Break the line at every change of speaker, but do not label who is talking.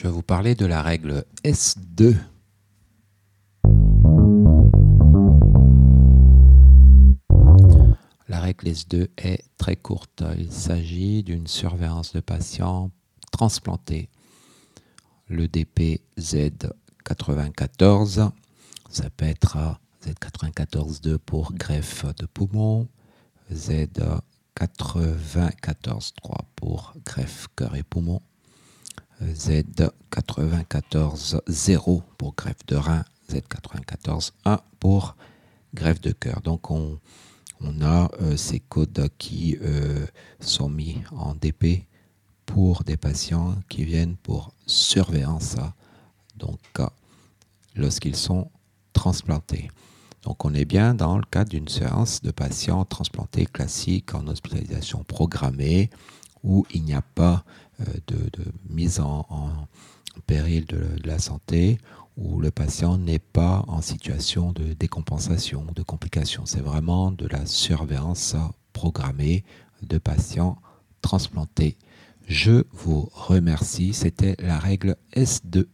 Je vais vous parler de la règle S2. La règle S2 est très courte. Il s'agit d'une surveillance de patients transplantés. Le DP Z94, ça peut être Z94-2 pour greffe de poumon, Z94-3 pour greffe cœur et poumon, Z94-0 pour greffe de rein, Z94-1 pour greffe de cœur. Donc on, a euh, ces codes qui euh, sont mis en DP pour des patients qui viennent pour surveillance, donc lorsqu'ils sont transplantés. Donc on est bien dans le cadre d'une séance de patients transplantés classiques en hospitalisation programmée où il n'y a pas euh, de, mise en, péril de, la santé, où le patient n'est pas en situation de décompensation, de complications. C'est vraiment de la surveillance programmée de patients transplantés. Je vous remercie. C'était la règle S2.